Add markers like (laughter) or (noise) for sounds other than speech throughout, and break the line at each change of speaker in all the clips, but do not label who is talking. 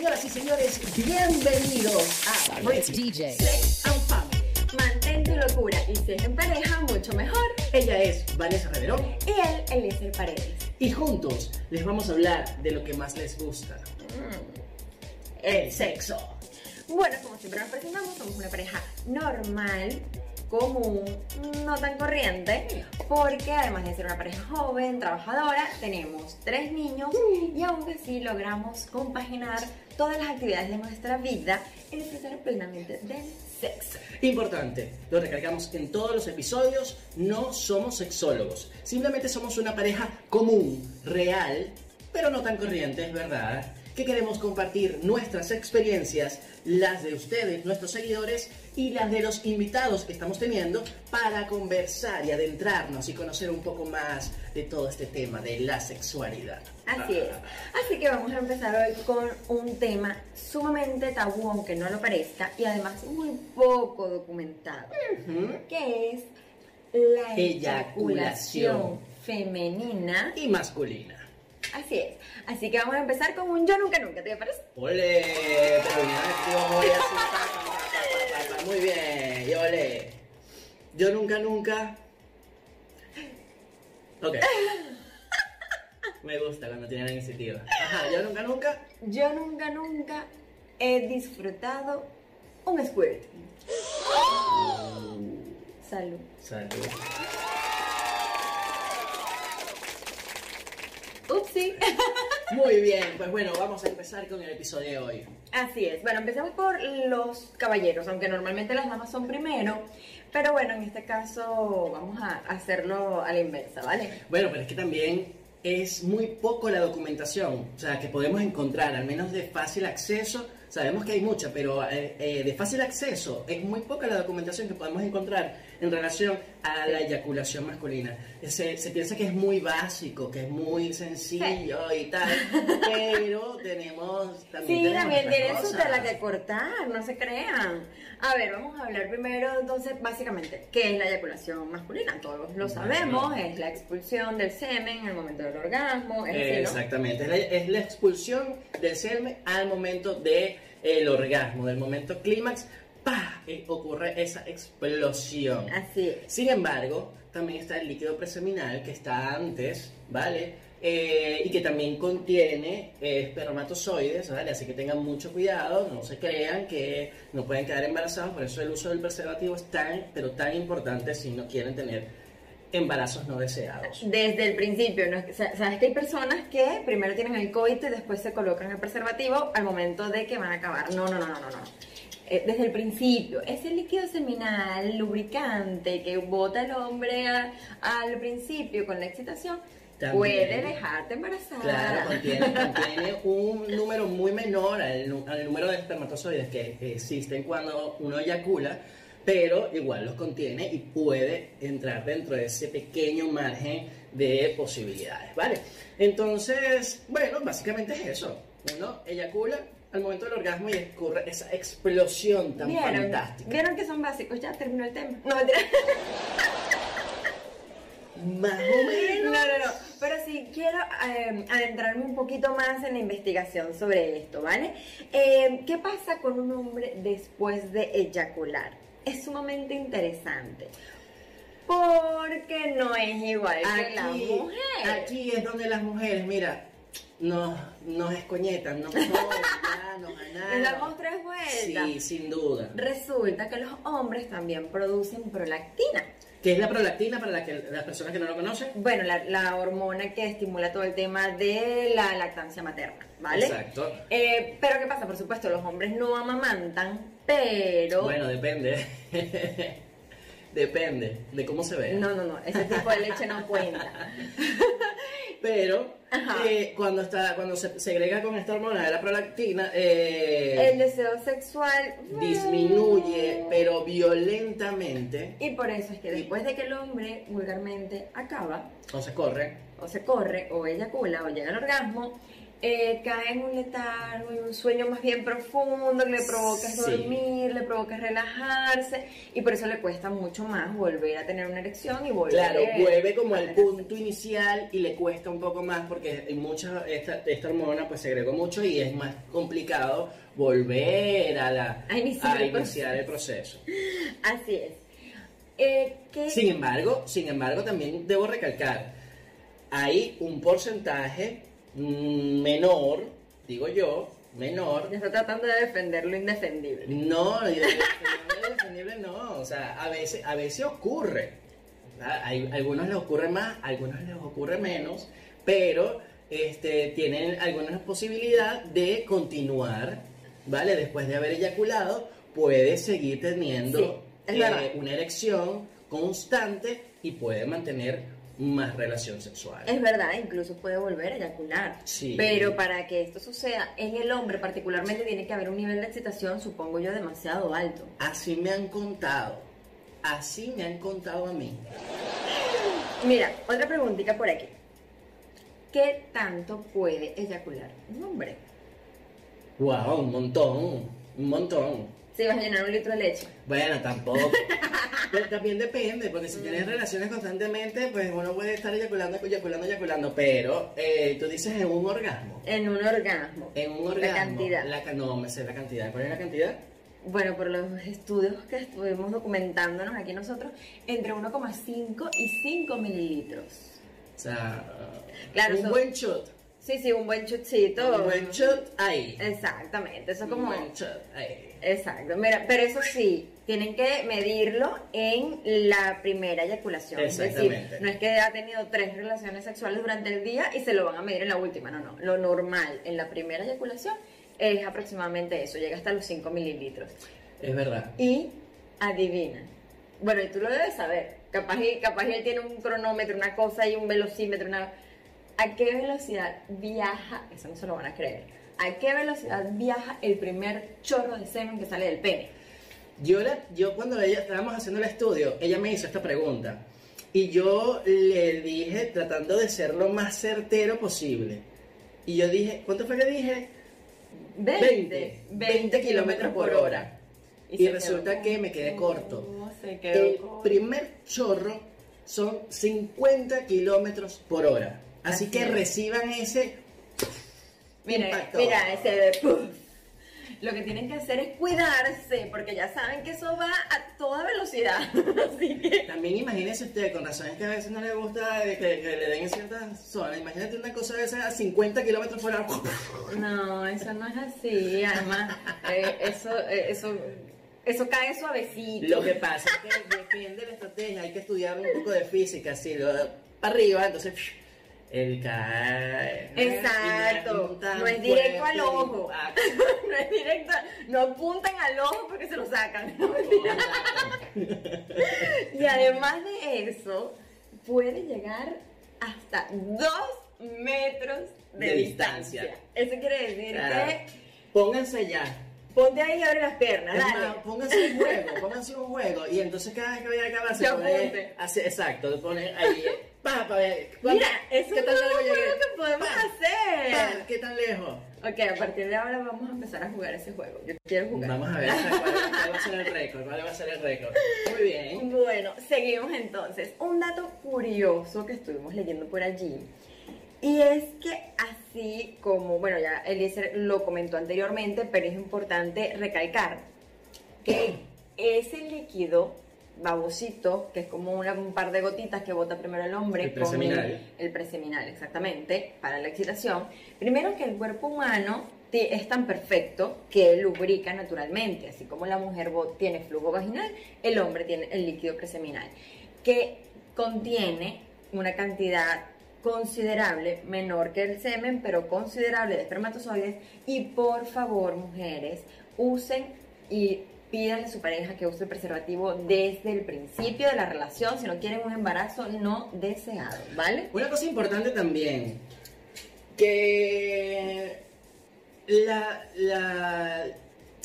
señoras y señores, bienvenidos a
It's DJ.
Sex and Family.
Mantén tu locura y si es en pareja, mucho mejor.
Ella es Vanessa Reverón
Y él, Eliezer Paredes.
y juntos les vamos a hablar de lo que más les gusta. El sexo.
Bueno, como siempre nos presentamos, somos una pareja normal, común, no tan corriente, porque además de ser una pareja joven, trabajadora, tenemos tres niños y aún así logramos compaginar todas las actividades de nuestra vida y disfrutar plenamente del sexo.
Importante, lo recalcamos en todos los episodios, no somos sexólogos, simplemente somos una pareja común, real, pero no tan corriente, es verdad, que queremos compartir nuestras experiencias, las de ustedes, nuestros seguidores, y las de los invitados que estamos teniendo para conversar y adentrarnos y conocer un poco más de todo este tema de la sexualidad.
Así es. Así que vamos a empezar hoy con un tema sumamente tabú, aunque no lo parezca, y además muy poco documentado, que es la
Eyaculación.
eyaculación femenina.
Y masculina.
Así es. Así que vamos a empezar con un yo nunca nunca, ¿te parece?
Ole, pero activo, muy bien, y ole. Yo nunca, nunca. Ok. Me gusta cuando tienen la iniciativa. Ajá, yo nunca, nunca.
Yo nunca nunca he disfrutado un squirt. Salud.
Salud.
Upsi. (laughs)
Muy bien, pues bueno, vamos a empezar con el episodio de hoy.
Así es. Bueno, empecemos por los caballeros, aunque normalmente las damas son primero. Pero bueno, en este caso vamos a hacerlo a la inversa, ¿vale?
Bueno, pero es que también es muy poco la documentación, o sea, que podemos encontrar, al menos de fácil acceso. Sabemos que hay mucha, pero eh, eh, de fácil acceso es muy poca la documentación que podemos encontrar en relación a la eyaculación masculina. Se, se piensa que es muy básico, que es muy sencillo y tal, (laughs) pero tenemos también.
Sí, también tienen su tela que cortar, no se crean. A ver, vamos a hablar primero, entonces, básicamente, ¿qué es la eyaculación masculina? Todos lo sabemos, es la expulsión del semen en el momento del orgasmo, es.
Exactamente, es la, es la expulsión del semen al momento del orgasmo, del momento clímax, ¡pah! Eh, ocurre esa explosión.
Así es.
Sin embargo, también está el líquido preseminal que está antes, ¿vale? Eh, y que también contiene eh, espermatozoides, ¿vale? Así que tengan mucho cuidado, no se crean que no pueden quedar embarazados, por eso el uso del preservativo es tan, pero tan importante si no quieren tener embarazos no deseados.
Desde el principio, ¿no? Sabes que hay personas que primero tienen el coito y después se colocan el preservativo al momento de que van a acabar. No, no, no, no, no. no. Eh, desde el principio, ese líquido seminal, lubricante que bota el hombre a- al principio con la excitación,
También.
puede dejarte embarazada.
Claro, contiene, (laughs) contiene un número muy menor al, al número de espermatozoides que existen cuando uno eyacula, pero igual los contiene y puede entrar dentro de ese pequeño margen de posibilidades, ¿vale? Entonces, bueno, básicamente es eso. Uno eyacula al momento del orgasmo y ocurre esa explosión tan
¿Vieron?
fantástica.
¿Vieron que son básicos? Ya terminó el tema. No, mentira.
Más o menos.
No, no, no. Pero sí quiero eh, adentrarme un poquito más en la investigación sobre esto, ¿vale? Eh, ¿Qué pasa con un hombre después de eyacular? Es sumamente interesante. Porque no es igual que la
Aquí,
mujer.
aquí es donde las mujeres, mira, nos, nos escoñetan, nos joden, ya, nos (laughs) ganan.
Le damos tres vueltas.
Sí, sin duda.
Resulta que los hombres también producen prolactina.
¿Qué es la prolactina para la que, las personas que no lo conocen?
Bueno, la, la hormona que estimula todo el tema de la lactancia materna, ¿vale?
Exacto.
Eh, pero ¿qué pasa? Por supuesto, los hombres no amamantan, pero...
Bueno, depende. (laughs) depende de cómo se ve.
No, no, no, ese tipo de leche no cuenta. (laughs)
Pero. Eh, cuando está cuando se segrega con esta hormona de la prolactina, eh,
El deseo sexual
disminuye, pero violentamente,
Y por eso es que después de que el hombre vulgarmente acaba,
o se corre.
o se corre, o eyacula, o llega al orgasmo, eh, cae en un letargo y un sueño más bien profundo que le provoca
Sí.
dormir, le provoca relajarse y por eso le cuesta mucho más volver a tener una erección y volver
Claro, vuelve como al punto inicial y le cuesta un poco más porque mucha, esta, esta hormona pues se agregó mucho y es más complicado volver a, la,
A iniciar el
iniciar el proceso. (laughs)
Así es. Eh, ¿qué-
Sin embargo, sin embargo, también debo recalcar, hay un porcentaje menor, digo yo, menor,
está tratando de defender lo indefendible.
no, yo- yo- no, indefendible no, o sea, a veces, a veces ocurre, ¿verdad? Hay, algunos les ocurre más, algunos les ocurre menos, pero este, tienen alguna posibilidad de continuar, ¿vale? Después de haber eyaculado, puede seguir teniendo
Sí,
eh, una erección constante y puede mantener más relación sexual.
Es verdad, incluso puede volver a eyacular.
Sí.
Pero para que esto suceda en el hombre particularmente tiene que haber un nivel de excitación, supongo yo, demasiado alto.
Así me han contado, así me han contado a mí.
Mira, otra preguntita por aquí. ¿Qué tanto puede eyacular un hombre?
Wow, un montón, un montón.
Si vas a llenar un litro de leche.
Bueno, tampoco. (laughs) Pero también depende, porque si tienes relaciones constantemente, pues uno puede estar eyaculando, eyaculando, eyaculando. Pero eh, tú dices en un orgasmo.
En un orgasmo.
En un orgasmo.
La cantidad.
La no, me sé la cantidad. ¿Cuál es la cantidad?
Bueno, por los estudios que estuvimos documentándonos aquí nosotros, entre 1,5 y 5 mililitros.
O sea,
Claro,
un buen shot.
Sí, sí, un buen chutcito.
Un buen shot ahí.
Exactamente, eso es
Un
como...
buen shot ahí.
Exacto, mira, pero eso sí, tienen que medirlo en la primera eyaculación. Es decir,
Exactamente.
no es que ha tenido tres relaciones sexuales durante el día y se lo van a medir en la última, no, no. Lo normal en la primera eyaculación es aproximadamente eso, llega hasta los 5 mililitros.
Es verdad.
Y adivina. Bueno, y tú lo debes saber. Capaz, y, capaz y él tiene un cronómetro, una cosa y un velocímetro, una... ¿A qué velocidad viaja? Eso no se lo van a creer. ¿A qué velocidad viaja el primer chorro de semen que sale del pene?
Yo, la- yo cuando ella, estábamos haciendo el estudio, ella me hizo esta pregunta. Y yo le dije, tratando de ser lo más certero posible. Y yo dije, ¿cuánto fue que dije? 20, 20 kilómetros por hora. Y
se
resulta
quedó
que me quedé corto.
Se quedó
El
corto.
primer chorro son 50 kilómetros por hora. Así,
Así
que
es.
reciban ese
Mira,
impacto.
mira, ese. Lo que tienen que hacer es cuidarse, porque ya saben que eso va a toda velocidad. (laughs) Así que.
También imagínese usted, con razones que a veces no le gusta que, que le den en ciertas zonas, imagínate una cosa de esas a 50 kilómetros por hora. (laughs)
No, eso no es así. Además, eh, eso, eh, eso, eso cae suavecito.
Lo que pasa es que depende de la estrategia, hay que estudiar un poco de física, así, lo para arriba, entonces el cae.
Exacto. No es directo al ojo. (laughs) no es directo. No apuntan al ojo porque se lo sacan. y además de eso, puede llegar hasta dos metros de,
De
distancia.
distancia.
Eso quiere decir
Claro.
que
Pónganse ya.
ponte ahí y abre las piernas.
Es
Dale.
más, pónganse un juego, pónganse un juego. Y entonces cada vez que vaya a acabar se pone. Hace, exacto, se pone ahí. Pa, pa, ver. ¿cuánto-
Mira, eso
¿Qué
es
tan llegué?
que podemos
Pa,
hacer.
pa, ¿Qué tan lejos?
Ok, a partir de ahora vamos a empezar a jugar ese juego. Yo quiero jugar.
Vamos a ver cuál, cuál va a ser el récord. ¿Cuál va a ser el récord? Muy bien.
Bueno, seguimos entonces. Un dato curioso que estuvimos leyendo por allí. Y es que así como, bueno, ya Eliezer lo comentó anteriormente, pero es importante recalcar que ese líquido babosito, que es como una- un par de gotitas que bota primero el hombre,
El
con
preseminal.
el preseminal, exactamente, para la excitación. Primero que el cuerpo humano es tan perfecto que lubrica naturalmente, así como la mujer tiene flujo vaginal, el hombre tiene el líquido preseminal, que contiene una cantidad considerable, menor que el semen, pero considerable de espermatozoides. Y por favor, mujeres, usen y pídanle a su pareja que use el preservativo desde el principio de la relación si no quieren un embarazo no deseado, ¿vale?
Una cosa importante también, que la, la-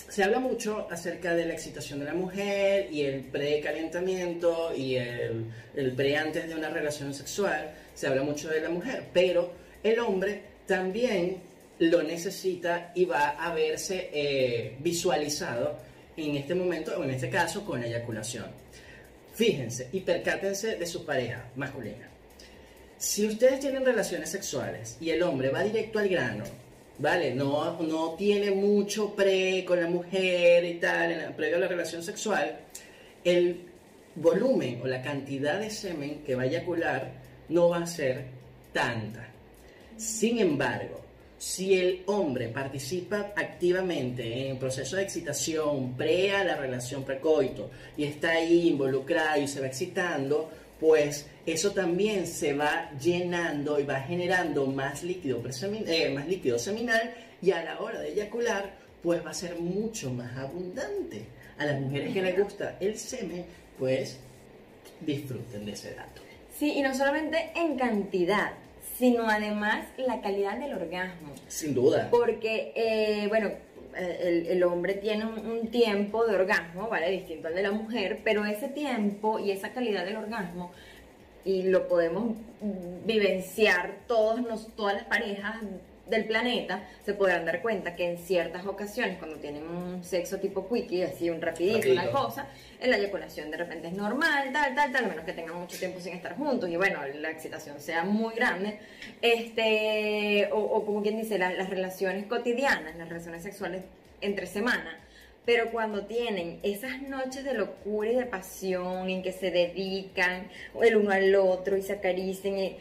se habla mucho acerca de la excitación de la mujer y el precalentamiento y el, el pre antes de una relación sexual, se habla mucho de la mujer, pero el hombre también lo necesita y va a verse eh, visualizado en este momento, o en este caso, con la eyaculación. Fíjense y percátense de su pareja masculina. Si ustedes tienen relaciones sexuales y el hombre va directo al grano, ¿vale? No, no tiene mucho pre con la mujer y tal, en la, previo a la relación sexual, el volumen o la cantidad de semen que va a eyacular no va a ser tanta. Sin embargo, si el hombre participa activamente en el proceso de excitación pre a la relación precoito y está ahí involucrado y se va excitando, pues eso también se va llenando y va generando más líquido, eh, más líquido seminal y a la hora de eyacular, pues va a ser mucho más abundante. A las mujeres que les gusta el semen, pues disfruten de ese dato.
Sí, y no solamente en cantidad, sino además la calidad del orgasmo.
Sin duda.
Porque, eh, bueno, eh, el, hombre tiene un, tiempo de orgasmo, ¿vale? Distinto al de la mujer, pero ese tiempo y esa calidad del orgasmo, y lo podemos vivenciar todos todas las parejas del planeta se podrán dar cuenta que en ciertas ocasiones, cuando tienen un sexo tipo quickie, así un rapidito, una cosa, la eyaculación de repente es normal, tal, tal, tal, a menos que tengan mucho tiempo sin estar juntos y bueno, la excitación sea muy grande, este, o, como quien dice, las relaciones cotidianas, las relaciones sexuales entre semana, pero cuando tienen esas noches de locura y de pasión en que se dedican el uno al otro y se acaricien y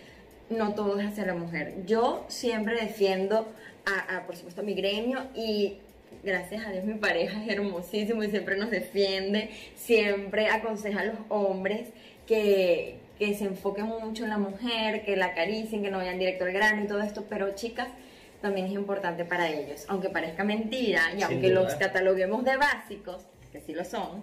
no todo es hacia la mujer. Yo siempre defiendo a, por supuesto, a mi gremio y gracias a Dios mi pareja es hermosísimo y siempre nos defiende, siempre aconseja a los hombres que, que se enfoquen mucho en la mujer, que la acaricien, que no vayan directo al grano y todo esto, pero chicas, también es importante para ellos, aunque parezca mentira y aunque los cataloguemos de básicos, que sí lo son,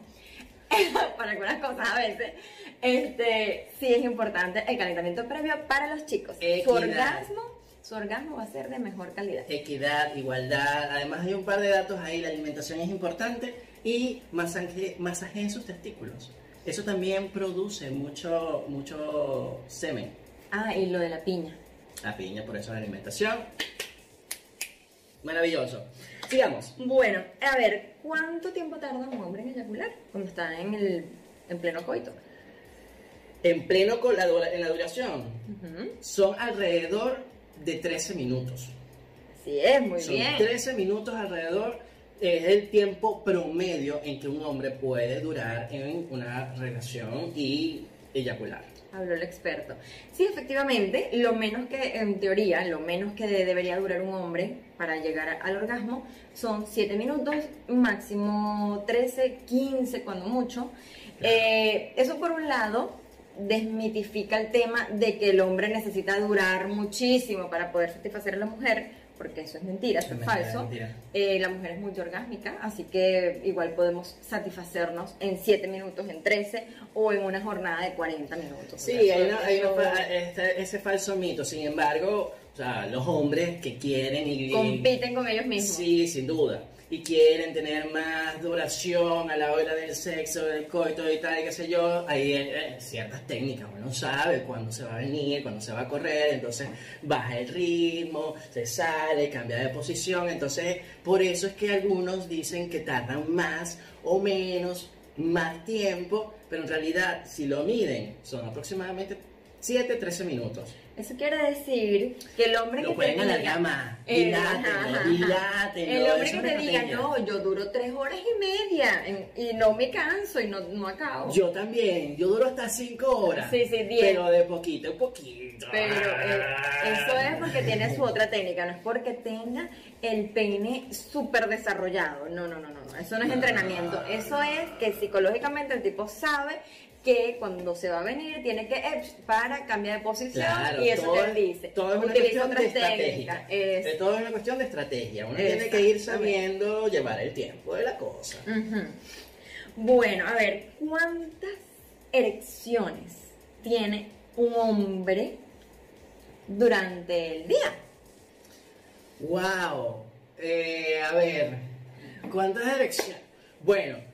(laughs) para algunas cosas a veces, este, sí es importante el calentamiento previo para los chicos. Su orgasmo, su orgasmo va a ser de mejor calidad.
Equidad, igualdad, además hay un par de datos ahí, la alimentación es importante y masaje, masaje en sus testículos. Eso también produce mucho, mucho semen.
Ah, y lo de la piña.
La piña, por eso la alimentación. Maravilloso. Sigamos.
Bueno, a ver, ¿cuánto tiempo tarda un hombre en eyacular cuando está en el en pleno coito?
en pleno con la, en la duración, son alrededor de 13 minutos.
Sí, es muy
son
bien.
13 minutos alrededor es el tiempo promedio en que un hombre puede durar en una relación y eyacular.
Habló el experto. Sí, efectivamente, lo menos que, en teoría, lo menos que debería durar un hombre para llegar al orgasmo son 7 minutos, máximo 13, 15 cuando mucho. Eh, eso por un lado, desmitifica el tema de que el hombre necesita durar muchísimo para poder satisfacer a la mujer, porque eso es mentira, eso es, falso. Eh, la mujer es muy orgásmica, así que igual podemos satisfacernos en 7 minutos, en 13 o en una jornada de 40 minutos.
Sí, hay, este, ese falso mito, sin embargo, o sea, los hombres que quieren y...
Compiten con ellos mismos.
Sí, sin duda y quieren tener más duración a la hora del sexo, del coito y tal, y qué sé yo, hay eh, ciertas técnicas, uno sabe cuándo se va a venir, cuándo se va a correr, entonces baja el ritmo, se sale, cambia de posición, entonces por eso es que algunos dicen que tardan más o menos, más tiempo, pero en realidad si lo miden son aproximadamente 7, 13 minutos.
Eso quiere decir que el hombre
lo
que te diga,
alargar El
hombre que te diga, no, yo duro tres horas y media y no me canso y no, no acabo.
Yo también, yo duro hasta cinco horas.
Sí, sí, diez.
Pero de poquito en poquito.
Pero eh, eso es porque tiene su otra técnica, no es porque tenga el peine súper desarrollado. No, no, no, no, eso no es entrenamiento. Eso es que psicológicamente el tipo sabe que cuando se va a venir tiene que para cambiar de posición y eso te dice.
Todo es una cuestión de estrategia. Es... Todo es una cuestión de estrategia. Uno tiene que ir sabiendo llevar el tiempo de la cosa.
Bueno, a ver, ¿cuántas erecciones tiene un hombre durante el día?
Wow. Eh, a ver, ¿cuántas erecciones? Bueno,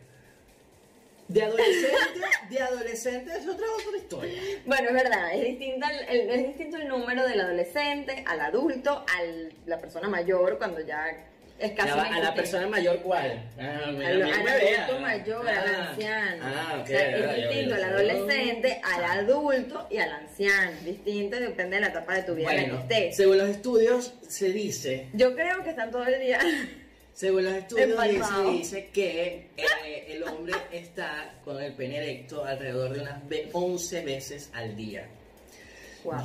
De adolescente, de adolescente es otra otra historia.
Bueno, es verdad, es distinto el, el- es distinto el número del adolescente al adulto, a la persona mayor cuando ya es casi
Ya va, a la persona mayor cuál? Ah, mira,
Al,
mira,
al
me
adulto
vea.
mayor, al
Ah,
anciano.
Ah, ok.
O sea,
ya,
es
ya,
distinto al
ya.
adolescente, al adulto y al anciano. Distinto, depende de la etapa de tu vida en la
Bueno,
que estés.
según los estudios se dice,
Yo creo que están todo el día.
Según los estudios dice,
Empalmado.
dice que eh, el hombre está con el pene erecto alrededor de unas ve- 11 veces al día.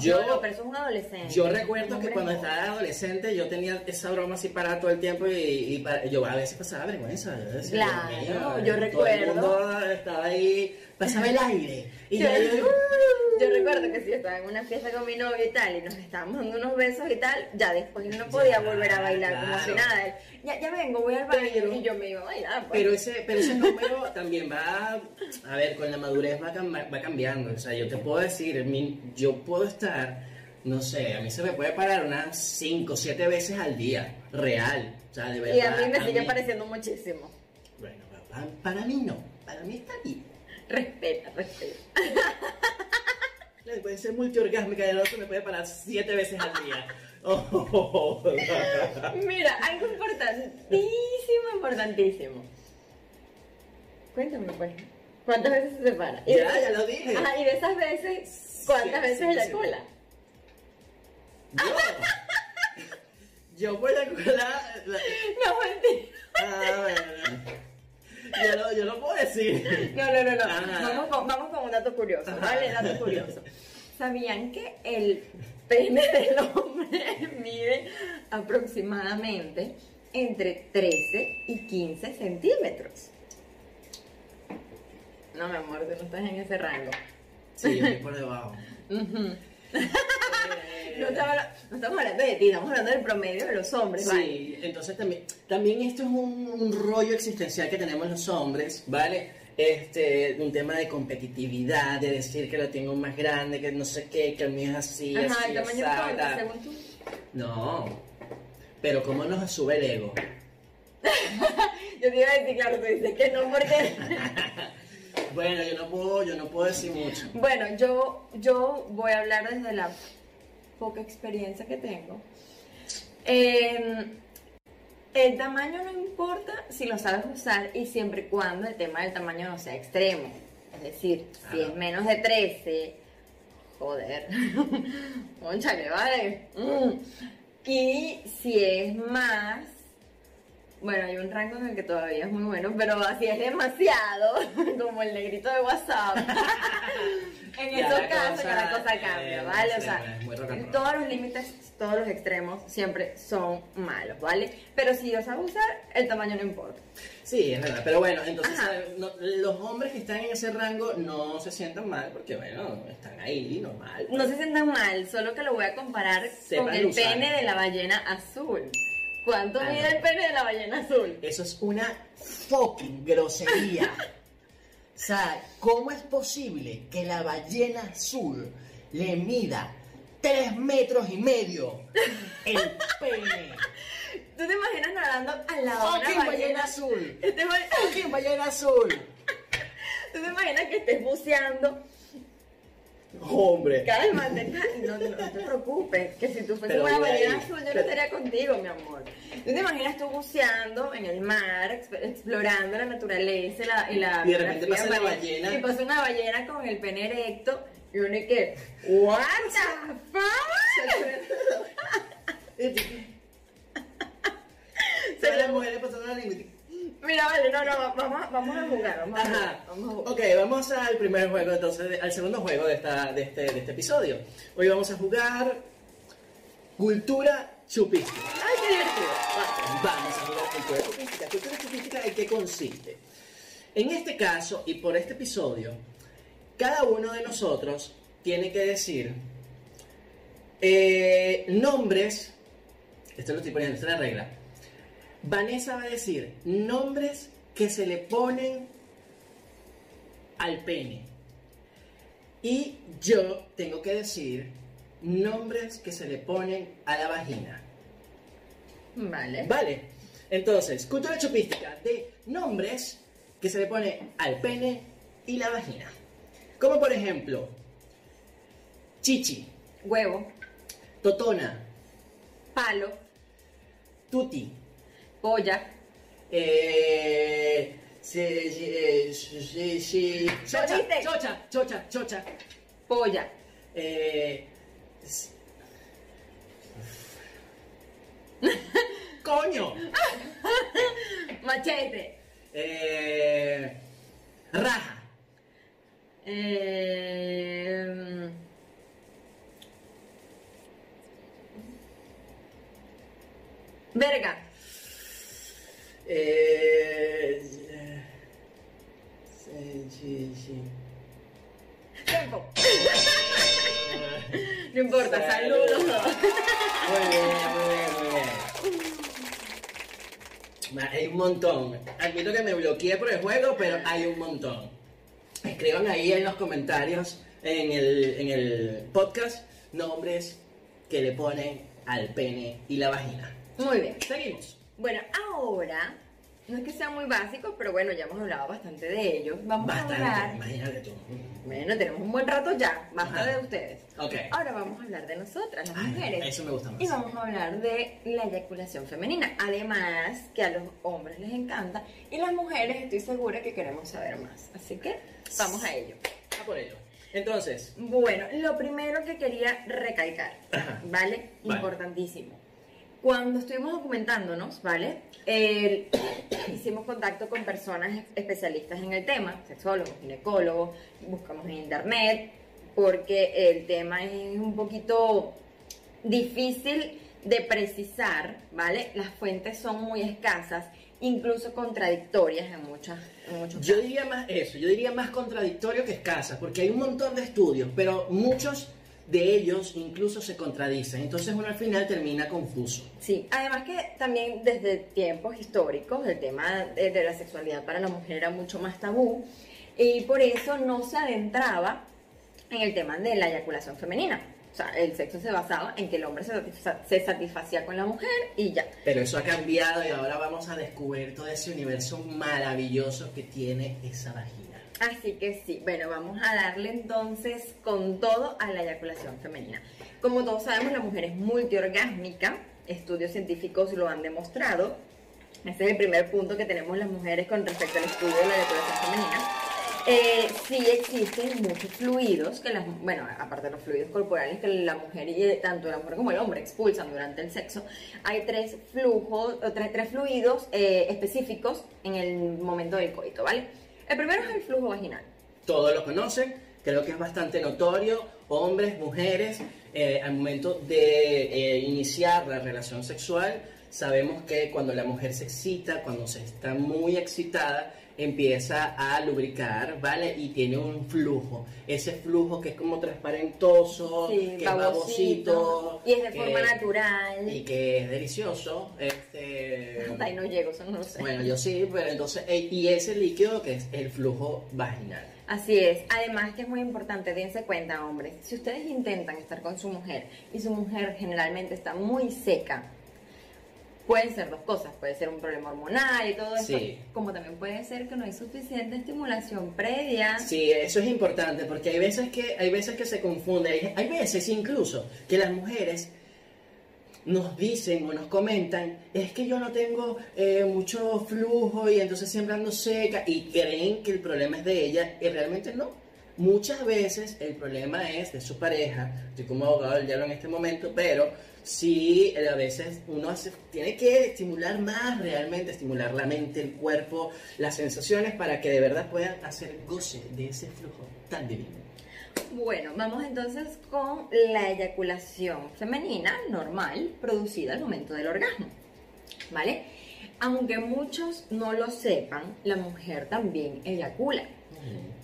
Yo-
No, no, pero eso es un adolescente.
Yo
Un
recuerdo que cuando estaba adolescente yo tenía esa broma así parada todo el tiempo y, y para- yo a veces pasaba vergüenza. yo decía,
Claro,
"Dios mío,
yo
todo el
recuerdo.
mundo estaba ahí, pasaba el aire. Y
Yo,
yo, yo- (laughs)
yo recuerdo que si yo estaba en una fiesta con mi novio y tal, y nos estábamos dando unos besos y tal, ya después no podía volver a bailar como si
claro.
nada. Ya, ya vengo, voy al baño
Pero-
y yo me iba a bailar. pues.
Pero ese, pero ese número también va, a ver, con la madurez va, cam- va cambiando. O sea, yo te puedo decir, mi- yo puedo estar, no sé, a mí se me puede parar unas 5 o 7 veces al día, real. O sea, de verdad.
y a mí me sigue
mí-
pareciendo muchísimo.
Bueno, para, para mí no, para mí está bien.
Respeta, respeta. (laughs)
Puede ser multiorgásmica, el otro me puede parar 7 veces al día. (laughs) Oh.
Mira, algo importantísimo, importantísimo. Cuéntame, pues. ¿Cuántas veces se separa? Y
Ya,
de-
ya lo dije.
Ajá, y de esas veces, ¿cuántas
Sí,
veces
sí,
en la
sí.
cola?
Yo, yo por la cola. la- (laughs)
No, mentira.
Ah, bueno. Yo no, yo no puedo decir.
No, no, no, no.
Ah.
Vamos, con, vamos con un dato curioso. ¿vale? Dato curioso. ¿Sabían que el pene del hombre (laughs) mide aproximadamente entre 13 y 15 centímetros? No, mi amor, tú no estás en ese rango.
Sí, yo estoy por debajo. Eh, (laughs)
No, estamos, hablando de ti, estamos hablando del promedio de los hombres, ¿vale?
Sí, entonces también, también esto es un, un rollo existencial que tenemos los hombres, ¿vale? Este, un tema de competitividad, de decir que lo tengo más grande, que no sé qué, que el mío es así,
Ajá,
así,
el tamaño
tal.
según tú.
No, pero cómo nos sube el ego. (laughs)
Yo te iba a decir, claro, tú dices que no, porque... (laughs)
Bueno, yo no puedo, yo no puedo decir mucho.
Bueno, yo, yo voy a hablar desde la poca experiencia que tengo. Eh, el tamaño no importa si lo sabes usar y siempre y cuando el tema del tamaño no sea extremo. Es decir, si es menos de 13, joder, (laughs) conchale, vale. Mm. Y si es más, bueno, hay un rango en el que todavía es muy bueno, pero si es demasiado, (laughs) como el negrito de WhatsApp, (laughs) en
Ya
esos casos ya la
cosa,
cosa cambia,
eh,
¿vale? O
sí,
sea,
and roll.
todos los límites, todos los extremos siempre son malos, ¿vale? Pero si lo sabes usar, el tamaño no importa.
Sí, es verdad, pero bueno, entonces. No- los hombres que están en ese rango no se sientan mal porque, bueno, están ahí, normal.
No se sientan mal, solo que lo voy a comparar
Sepan
con el
usar.
pene de la ballena azul. ¿Cuánto
Ah,
mide el pene de la ballena azul?
Eso es una fucking grosería. O sea, ¿cómo es posible que la ballena azul le mida tres metros y medio el pene?
¿Tú te imaginas nadando al lado de
¡Fucking
una
ballena
ballena
azul!
¿Te imaginas-
¡Fucking ballena azul! (laughs)
¿Tú te imaginas que estés buceando?
Hombre.
Cálmate, no, no, no te preocupes, que si tú fueses una ballena azul, yo no estaría contigo, mi amor. ¿Tú te imaginas tú buceando en el mar, exp- explorando la naturaleza y la, y la
Y de repente pasa
marina,
ballena.
Y pasa una ballena con el pene erecto y uno y que, ¿What the fuck?
Se le muere pasando la límite.
Mira, vale, no, no, vamos, a- vamos a jugar, vamos a jugar.
Ajá.
Vamos a jugar.
Ok, vamos al primer juego, entonces, al segundo juego de, esta, de, este, de este episodio. Hoy vamos a jugar Cultura Chupística.
Ay, qué divertido. Va.
Vamos a jugar Cultura Chupística. Cultura Chupística, ¿en qué consiste? En este caso, y por este episodio, cada uno de nosotros tiene que decir eh, nombres. Esto lo estoy poniendo, esta es la regla. Vanessa va a decir nombres que se le ponen al pene. Y yo tengo que decir nombres que se le ponen a la vagina.
Vale.
Vale. Entonces, cultura chupística de nombres que se le pone al pene y la vagina. Como por ejemplo, chichi,
Huevo,
totona,
palo,
tuti,
polla,
eh, se- se- se- chocha, chocha, chocha, chocha,
polla,
eh, coño, (laughs)
machete,
eh, raja,
eh, verga,
eh, sí, sí, sí.
tiempo. No importa,
Salud.
saludos.
Muy bien, muy bien, muy bien. Hay un montón. Admito que me bloqueé por el juego, pero hay un montón. Escriban ahí en los comentarios, en el, en el podcast, nombres que le ponen al pene y la vagina.
Muy bien.
Seguimos.
Bueno, ahora, no es que sea muy básico, pero bueno, ya hemos hablado bastante de ellos. Vamos a
Bastante,
hablar.
imagínate tú.
Bueno, tenemos un buen rato ya, basta de ustedes.
Ok.
Ahora vamos a hablar de nosotras, las
Ay,
mujeres.
eso me gusta más.
Y vamos a hablar de la eyaculación femenina. Además, que a los hombres les encanta y las mujeres estoy segura que queremos saber más. Así que vamos a ello.
A por ello. Entonces,
Bueno, lo primero que quería recalcar. Vale. Importantísimo. Cuando estuvimos documentándonos, ¿vale? (coughs) Hicimos contacto con personas especialistas en el tema, sexólogos, ginecólogos, buscamos en internet, porque el tema es un poquito difícil de precisar, ¿vale? Las fuentes son muy escasas, incluso contradictorias en, muchas, en muchos
yo
casos.
diría más eso, yo diría más contradictorio que escasa, porque hay un montón de estudios, pero muchos de ellos incluso se contradicen. Entonces uno al final termina confuso.
Sí, además que también desde tiempos históricos el tema de, de la sexualidad para la mujer era mucho más tabú y por eso no se adentraba en el tema de la eyaculación femenina. O sea, el sexo se basaba en que el hombre se, satisfa- se satisfacía con la mujer y ya.
Pero eso ha cambiado y ahora vamos a descubrir todo ese universo maravilloso que tiene esa vagina.
Así que sí, bueno, vamos a darle entonces con todo a la eyaculación femenina. Como todos sabemos, la mujer es multiorgásmica, estudios científicos lo han demostrado. Ese es el primer punto que tenemos las mujeres con respecto al estudio de la eyaculación femenina. Eh, sí existen muchos fluidos que las, bueno, aparte de los fluidos corporales que la mujer y eh, tanto la mujer como el hombre expulsan durante el sexo, hay tres flujos, tres, tres fluidos eh, específicos en el momento del coito, ¿vale? El primero es el flujo vaginal.
Todos lo conocen, creo que es bastante notorio, hombres, mujeres, eh, al momento de eh, iniciar la relación sexual, sabemos que cuando la mujer se excita, cuando se está muy excitada, empieza a lubricar, ¿vale? Y tiene un flujo. Ese flujo que es como transparentoso,
Sí,
que es
babosito,
babosito.
y es de forma natural.
Y que es delicioso. Este, (laughs)
ahí no llego, eso no lo sé.
bueno, yo sí, pero entonces, eh, y ese líquido que es el flujo vaginal.
Así es. Además que es muy importante, dense cuenta, hombres, si ustedes intentan estar con su mujer y su mujer generalmente está muy seca, pueden ser dos cosas. Puede ser un problema hormonal y todo eso.
Sí.
Como también puede ser que no hay suficiente estimulación previa.
Sí, eso es importante porque hay veces que hay veces que se confunde, hay, hay veces incluso que las mujeres nos dicen o nos comentan, es que yo no tengo eh, mucho flujo y entonces siempre ando seca y creen que el problema es de ella y realmente no. Muchas veces el problema es de su pareja, estoy como abogado del diablo en este momento, pero sí, eh, a veces uno hace- tiene que estimular más realmente, estimular la mente, el cuerpo, las sensaciones para que de verdad puedan hacer goce de ese flujo tan divino.
Bueno, vamos entonces con la eyaculación femenina normal producida al momento del orgasmo. ¿Vale? Aunque muchos no lo sepan, la mujer también eyacula.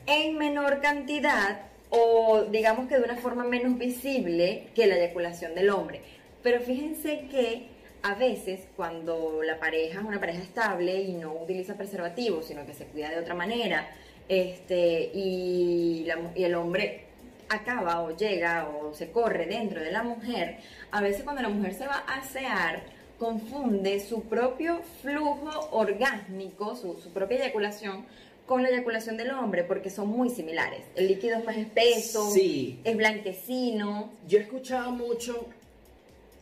En menor cantidad o digamos que de una forma menos visible que la eyaculación del hombre. Pero fíjense que a veces cuando la pareja es una pareja estable y no utiliza preservativos, sino que se cuida de otra manera, este, y, la y el hombre acaba o llega o se corre dentro de la mujer, a veces cuando la mujer se va a asear, confunde su propio flujo orgásmico, su, su propia eyaculación, con la eyaculación del hombre porque son muy similares. El líquido es más espeso,
Sí.
es blanquecino.
Yo he escuchado mucho,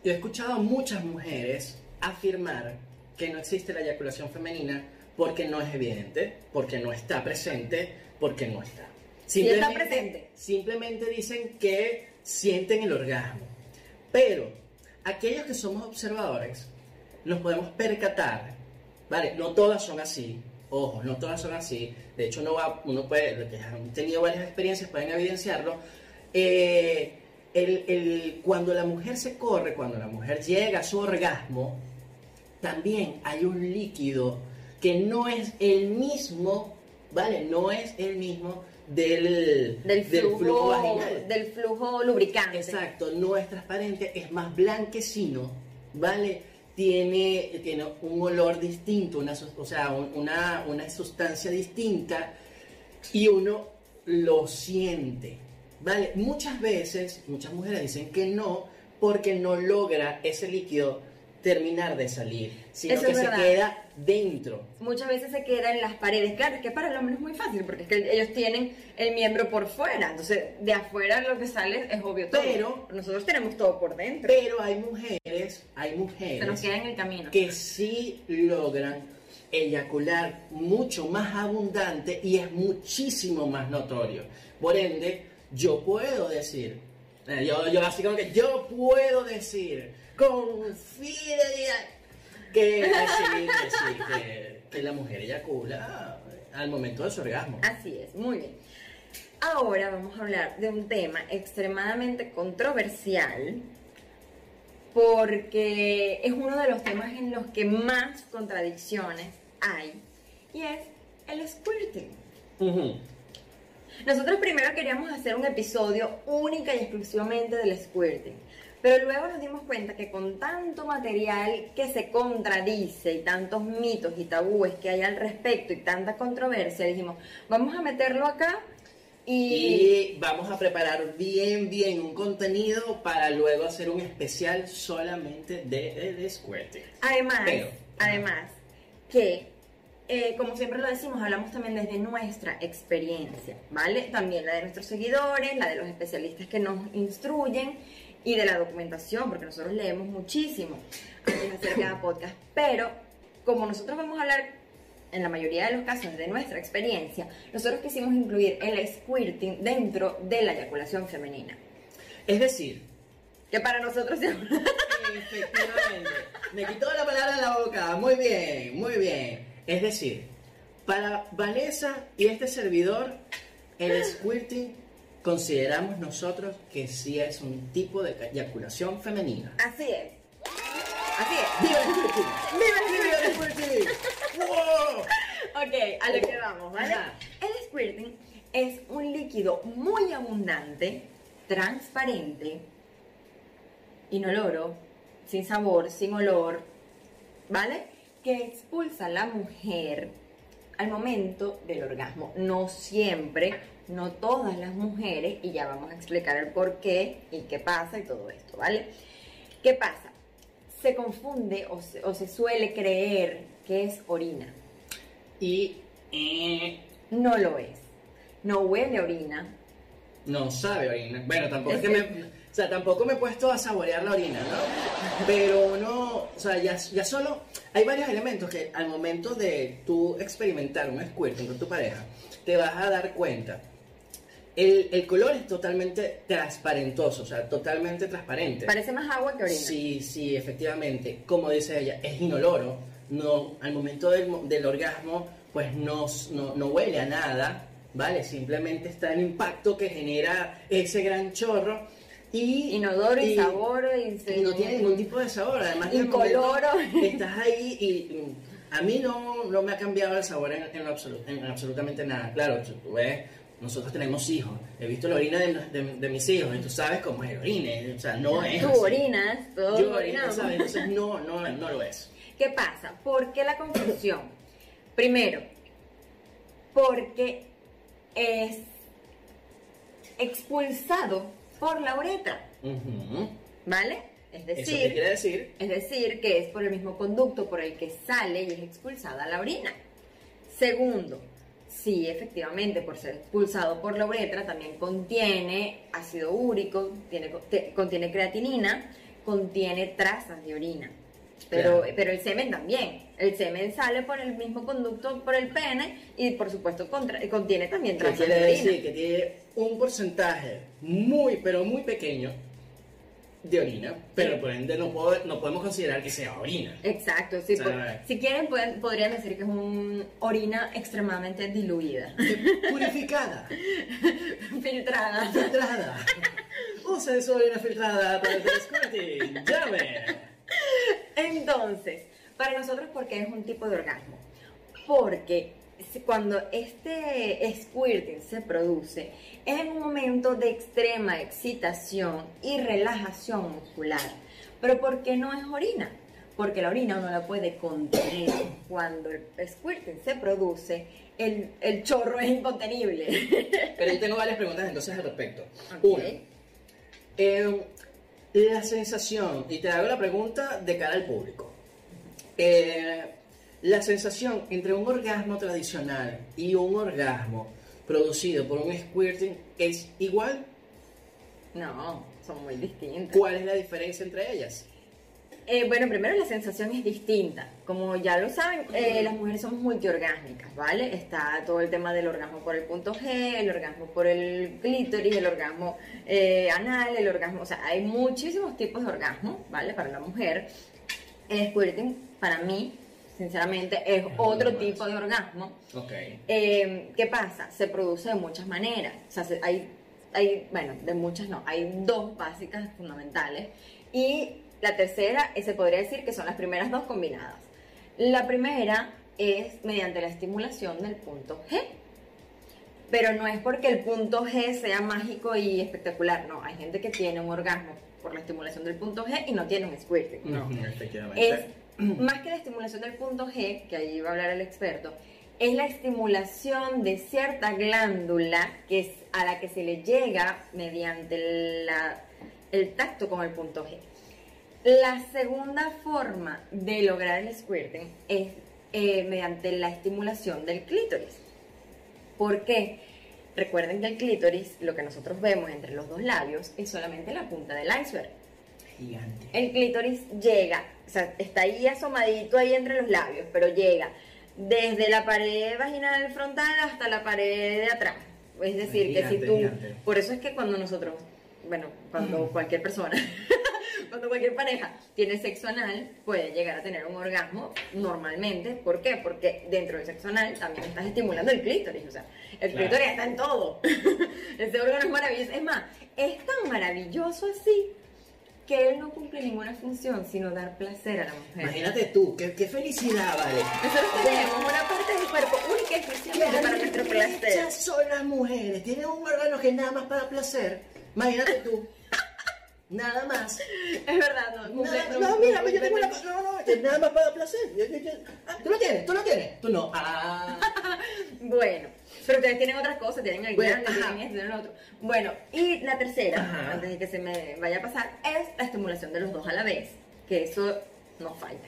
yo he escuchado a muchas mujeres afirmar que no existe la eyaculación femenina porque no es evidente, porque no está presente, porque no está.
Sí está presente.
Simplemente dicen que sienten el orgasmo. Pero aquellos que somos observadores nos podemos percatar, ¿vale? No todas son así. Ojo, no todas son así. De hecho, va, uno puede, los que han tenido varias experiencias pueden evidenciarlo. Eh, el- el- cuando la mujer se corre, cuando la mujer llega a su orgasmo, también hay un líquido que no es el mismo, ¿vale? No es el mismo del,
Del flujo,
vaginal.
del flujo lubricante.
Exacto, no es transparente, es más blanquecino, ¿vale? Tiene, tiene un olor distinto, una, o sea, un- una, una sustancia distinta y uno lo siente, ¿vale? Muchas veces, muchas mujeres dicen que no porque no logra ese líquido terminar de salir, sino
Eso
que se queda dentro.
Muchas veces se queda en las paredes. Claro, es que para el hombre es muy fácil porque es que ellos tienen el miembro por fuera. Entonces, de afuera lo que sale es obvio todo.
Pero-
nosotros tenemos todo por dentro.
Pero hay mujeres, hay
Se
mujeres
nos queda en el camino.
que sí logran eyacular mucho más abundante y es muchísimo más notorio. Por ende, yo puedo decir, eh, yo, yo así como que yo puedo decir con fidelidad que, sí, que sí, que, que la mujer eyacula al momento de su orgasmo.
Así es, muy bien. Ahora vamos a hablar de un tema extremadamente controversial porque es uno de los temas en los que más contradicciones hay y es el squirting.
Ujú.
Nosotros primero queríamos hacer un episodio única y exclusivamente del squirting, pero luego nos dimos cuenta que con tanto material que se contradice y tantos mitos y tabúes que hay al respecto y tanta controversia, dijimos, vamos a meterlo acá y...
Y vamos a preparar bien, bien un contenido para luego hacer un especial solamente de, de squirting.
Además,
Pero-
además que, eh, como siempre lo decimos, hablamos también desde nuestra experiencia, ¿vale? También la de nuestros seguidores, la de los especialistas que nos instruyen y de la documentación, porque nosotros leemos muchísimo antes de hacer cada (coughs) podcast. Pero, como nosotros vamos a hablar en la mayoría de los casos de nuestra experiencia, nosotros quisimos incluir el squirting dentro de la eyaculación femenina.
Es decir,
Que para nosotros (laughs)
efectivamente, me quitó la palabra de la boca. Muy bien, muy bien. Es decir, para Vanessa y este servidor, el squirting consideramos nosotros que sí es un tipo de eyaculación femenina.
Así es. Así es.
¡Viva el squirting!
¡Viva el
¡Viva el squirting! (laughs) ¡Wow!
Ok, a lo que vamos, ¿vale?
Ajá.
El squirting es un líquido muy abundante, transparente, inoloro, sin sabor, sin olor, ¿vale? Que expulsa la mujer al momento del orgasmo. No siempre, no todas las mujeres, y ya vamos a explicar el por qué y qué pasa y todo esto, ¿vale? ¿Qué pasa? Se confunde o se, o se suele creer que es orina.
Y eh,
No lo es. No huele a orina.
no sabe orina. Bueno, tampoco es que me, o sea, tampoco me he puesto a saborear la orina, ¿no? Pero uno, o sea, ya, ya solo hay varios elementos que al momento de tú experimentar un squirting con tu pareja, te vas a dar cuenta. El, el color es totalmente transparentoso, o sea, totalmente transparente.
Parece más agua que orina.
Sí, sí, efectivamente. Como dice ella, es inoloro. No, al momento del, del orgasmo, pues no, no, no huele a nada, ¿vale? Simplemente está el impacto que genera ese gran chorro. Y,
Inodoro y, sabor y,
y no tiene ningún tipo de sabor. Además,
Incoloro.
Estás ahí y mm, a mí no, no me ha cambiado el sabor en, en, lo absolu- en absolutamente nada. Claro, tú ves, nosotros tenemos hijos. He visto la orina de, de- de mis hijos y tú sabes cómo es el orine. O sea, no es.
Tú
así.
orinas, todos
Yo orino,
orinamos.
¿sabes? Entonces no, no, no lo es.
¿Qué pasa? ¿Por qué la confusión? Primero, porque es expulsado por la uretra. ¿vale? Es
¿Eso qué
decir,
quiere decir?
es decir, que es por el mismo conducto por el que sale y es expulsada la orina. Segundo, Sí, efectivamente, por ser expulsado por la uretra, también contiene ácido úrico, tiene, te- contiene creatinina, contiene trazas de orina. Pero,
Claro.
pero el semen también. El semen sale por el mismo conducto por el pene y por supuesto contra- contiene también trazas
quiere decir que tiene un porcentaje muy, pero muy pequeño de orina, pero por ende no, puedo- no podemos considerar que sea orina.
Exacto, sí.
O sea,
por- si quieren, pueden- podrían decir que es una orina extremadamente diluida,
Purificada, (laughs)
filtrada.
filtrada. (laughs) Usa su orina filtrada para el. Llame. (laughs)
Entonces, para nosotros, ¿por qué es un tipo de orgasmo? Porque cuando este squirting se produce, es en un momento de extrema excitación y relajación muscular. Pero ¿por qué no es orina? Porque la orina uno la puede contener. Cuando el squirting se produce, el, el chorro es incontenible.
Pero yo tengo varias preguntas entonces al respecto.
Ok.
Uno, eh, la sensación, y te hago la pregunta de cara al público. Eh, la sensación entre un orgasmo tradicional y un orgasmo producido por un squirting es igual.
No, son muy distintas.
¿Cuál es la diferencia entre ellas?
Eh, bueno, primero la sensación es distinta. Como ya lo saben, eh, las mujeres somos multiorgásmicas, ¿vale? Está todo el tema del orgasmo por el punto G, el orgasmo por el clítoris, el orgasmo eh, anal, el orgasmo, o sea, hay muchísimos tipos de orgasmo, ¿vale? Para la mujer. El squirting, para mí, sinceramente, es otro
más.
tipo de orgasmo.
Ok.
Eh, ¿Qué pasa? Se produce de muchas maneras. O sea, se- hay, hay, bueno, de muchas no, hay dos básicas fundamentales. Y la tercera, eh, se podría decir que son las primeras dos combinadas. La primera es mediante la estimulación del punto G. Pero no es porque el punto G sea mágico y espectacular, no. Hay gente que tiene un orgasmo por la estimulación del punto G y no tiene un squirting, no.
Efectivamente.
Es más que la estimulación del punto G, que ahí va a hablar el experto, es la estimulación de cierta glándula que es a la que se le llega mediante la- el tacto con el punto G. La segunda forma de lograr el squirting es eh, mediante la estimulación del clítoris. ¿Por qué? Recuerden que el clítoris, lo que nosotros vemos entre los dos labios, es solamente la punta del iceberg.
Gigante.
El clítoris llega, o sea, está ahí asomadito ahí entre los labios, pero llega desde la pared vaginal frontal hasta la pared de atrás. Es decir, que si tú...
gigante.
Por eso es que cuando nosotros, bueno, cuando cualquier persona, (laughs) cuando cualquier pareja tiene sexo anal, puede llegar a tener un orgasmo normalmente. ¿Por qué? Porque dentro del sexo anal también estás estimulando el clítoris. O sea, el
Claro.
clítoris está en todo. (laughs) Ese órgano es maravilloso. Es más, es tan maravilloso así que él no cumple ninguna función sino dar placer a la mujer.
Imagínate tú, qué, qué felicidad, vale.
Nosotros tenemos una parte del cuerpo única y exclusivamente para nuestro placer.
Son las mujeres. Tienen un órgano que nada más para placer. Imagínate tú. Nada más.
Es verdad, no. cumple-
Nada-
no-
no, mira,
cumple
yo tengo una. No, no, que nada más para placer. Yo- yo- yo- ah, ¿Tú lo tienes? ¿Tú lo tienes? Tú no. Ah. (laughs)
Bueno, pero ustedes tienen otras cosas, tienen el
Bueno,
tienen tienen otro. Bueno, y la tercera,
Ajá.
antes de que se me vaya a pasar, es la estimulación de los dos a la vez, que eso no falla.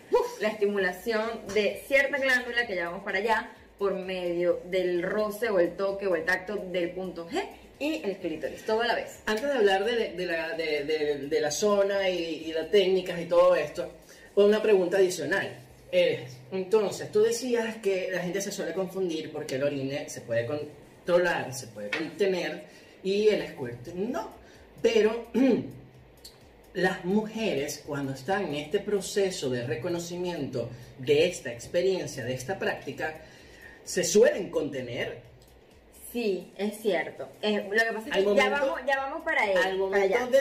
La estimulación de cierta glándula, que ya vamos para allá, por medio del roce o el toque o el tacto del punto G y el clítoris, todo a la vez.
Antes de hablar de, de la, de, de- la zona y, y las técnicas y todo esto, una pregunta adicional. Es, entonces, tú decías que la gente se suele confundir porque el orine se puede controlar, se puede contener y el squirting no. Pero (clears throat) las mujeres, cuando están en este proceso de reconocimiento de esta experiencia, de esta práctica, se suelen contener.
Sí, es cierto. Eh, lo que pasa es que ya, vamos, ya vamos para, él,
Al
para
momento
allá.
de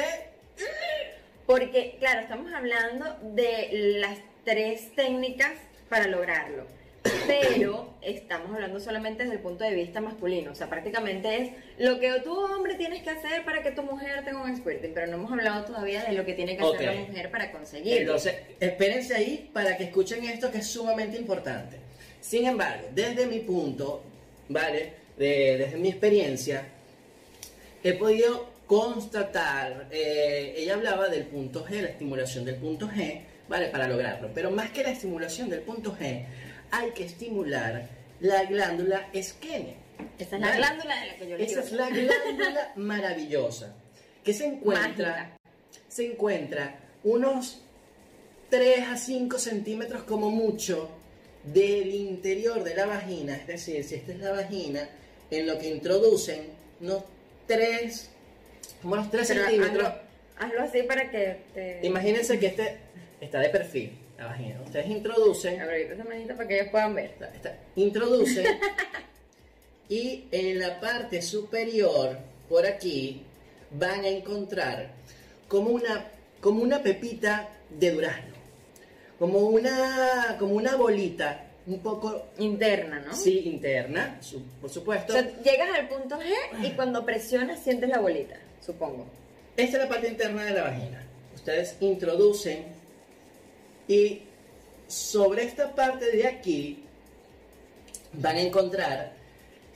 Porque, claro, estamos hablando de las tres técnicas para lograrlo. Pero estamos hablando solamente desde el punto de vista masculino. O sea, prácticamente es lo que tú, hombre, tienes que hacer para que tu mujer tenga un squirting. Pero no hemos hablado todavía de lo que tiene que hacer la mujer para conseguirlo.
Entonces, espérense ahí para que escuchen esto que es sumamente importante. Sin embargo, desde mi punto, ¿vale? De- desde mi experiencia, he podido constatar, eh, ella hablaba del punto G, la estimulación del punto G, ¿vale? Para lograrlo. Pero más que la estimulación del punto G, hay que estimular la glándula Skene.
Esa es la
Vale.
glándula de la que yo les
Esa es la glándula (laughs) maravillosa que se encuentra,
Mágica.
se encuentra unos 3 a 5 centímetros como mucho del interior de la vagina, es decir, si esta es la vagina, en lo que introducen unos 3, como unos 3
Pero
centímetros.
hazlo, hazlo así para que te...
Imagínense que este está de perfil, la vagina. Ustedes introducen
Abrir esa manita para que ellos puedan ver.
Está- está- introducen (laughs) y en la parte superior, por aquí, van a encontrar como una, como una pepita de durazno, como una, como una bolita un poco,
Interna, ¿no?
sí, interna, su- por
O
supuesto.
sea, llegas al punto G y cuando presionas sientes la bolita, supongo.
Esta es la parte interna de la vagina. Ustedes introducen y sobre esta parte de aquí van a encontrar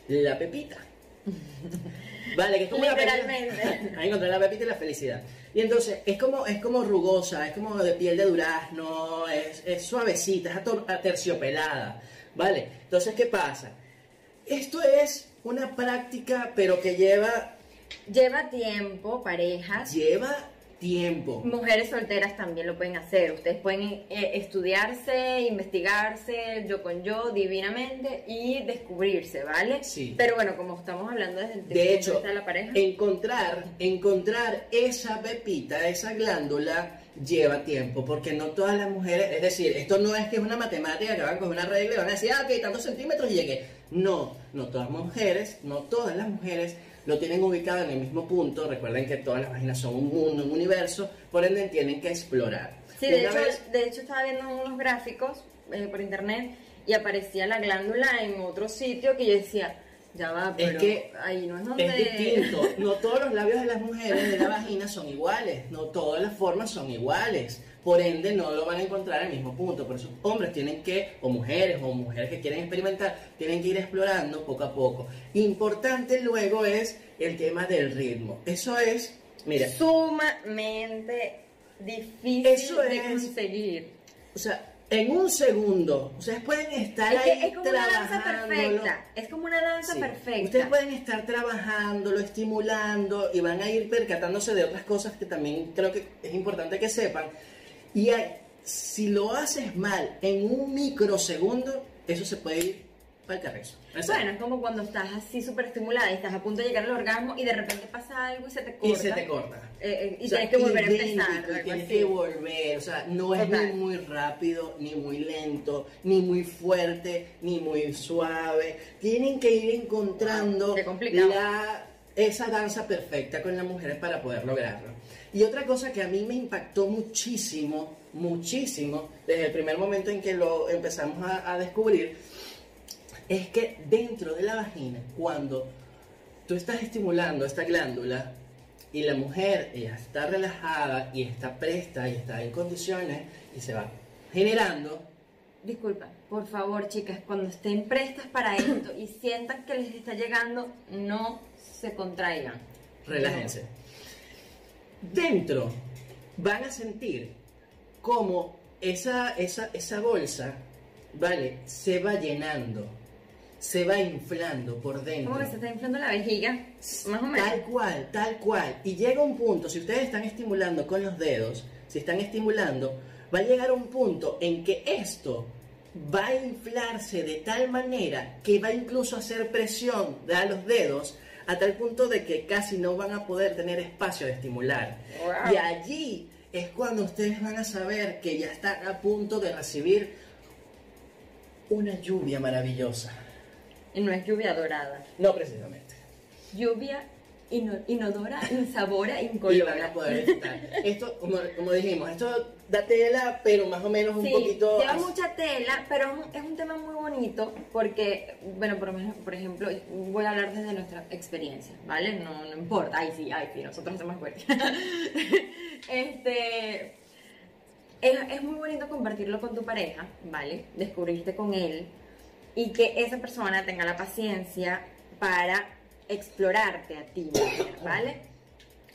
la pepita. (laughs) Vale, que es como la pepita. (laughs) Van a encontrar la pepita y la felicidad. Y entonces es como, es como rugosa, es como de piel de durazno, es, es suavecita, es aterciopelada. Vale, entonces ¿qué pasa? Esto es una práctica, pero que lleva,
Lleva tiempo, parejas.
lleva tiempo.
Mujeres solteras también lo pueden hacer. Ustedes pueden eh, estudiarse, investigarse, yo con yo, divinamente y descubrirse, ¿vale?
Sí.
Pero bueno, como estamos hablando desde el
De hecho,
de la pareja,
encontrar, encontrar esa pepita, esa glándula, lleva tiempo, porque no todas las mujeres, es decir, esto no es que es una matemática que van con una regla y van a decir, ah, ok, tantos centímetros y llegué. No, no todas las mujeres, no todas las mujeres lo tienen ubicado en el mismo punto. Recuerden que todas las vaginas son un mundo, un universo, por ende tienen que explorar.
Sí, de hecho,
vez-
de hecho estaba viendo unos gráficos eh, por internet y aparecía la glándula en otro sitio que yo decía, ya va,
Es
pero
que
ahí no es donde...
Es distinto. No todos los labios de las mujeres de la vagina son iguales. No todas las formas son iguales. Por ende, no lo van a encontrar en el mismo punto. Por eso, hombres tienen que, o mujeres, o mujeres que quieren experimentar, tienen que ir explorando poco a poco. Importante luego es el tema del ritmo. Eso es, mira,
Sumamente difícil
Eso
de
es-
conseguir.
o sea, en un segundo, ustedes pueden estar
Es,
ahí
que es como una danza perfecta. Es como una danza
Sí.
perfecta.
Ustedes pueden estar trabajándolo, estimulando y van a ir percatándose de otras cosas que también creo que es importante que sepan. Y hay- si lo haces mal en un microsegundo, eso se puede ir para el carrizo.
Bueno, es como cuando estás así súper estimulada y estás a punto de llegar al orgasmo y de repente pasa algo y se te corta.
y se te corta.
Eh, eh, y
O sea,
tienes que volver a empezar.
tienes
así.
que volver, o sea, no es
Total.
ni muy rápido, ni muy lento, ni muy fuerte, ni muy suave. Tienen que ir encontrando la, esa danza perfecta con las mujeres para poder lograrlo. Y otra cosa que a mí me impactó muchísimo, muchísimo, desde el primer momento en que lo empezamos a, a descubrir, es que dentro de la vagina, cuando tú estás estimulando esta glándula y la mujer ella está relajada y está presta y está en condiciones y se va generando,
Disculpa, por favor, chicas, cuando estén prestas para esto y sientan que les está llegando, no se contraigan.
relájense. Dentro van a sentir como esa, esa, esa bolsa, ¿vale? Se va llenando, se va inflando por dentro.
Como que se está inflando la vejiga, más o menos.
Tal cual, tal cual. Y llega un punto, si ustedes están estimulando con los dedos, si están estimulando, va a llegar un punto en que esto va a inflarse de tal manera que va incluso a hacer presión a los dedos a tal punto de que casi no van a poder tener espacio de estimular.
Wow.
Y allí es cuando ustedes van a saber que ya están a punto de recibir una lluvia maravillosa.
Y no es lluvia dorada.
No precisamente.
Lluvia ino- inodora, (laughs) insabora,
y van a
incolora.
poder disfrutar. Esto, como, como dijimos, esto da tela, pero más o menos un
Sí,
poquito...
lleva
as-
mucha tela, pero es un, tema muy bonito porque, bueno, por, por ejemplo, voy a hablar desde nuestra experiencia, ¿vale? No, no importa, ay sí, ay sí, nosotros hacemos fuerte. (laughs) este, es, es muy bonito compartirlo con tu pareja, ¿vale? Descubrirte con él y que esa persona tenga la paciencia para explorarte a ti, ¿vale?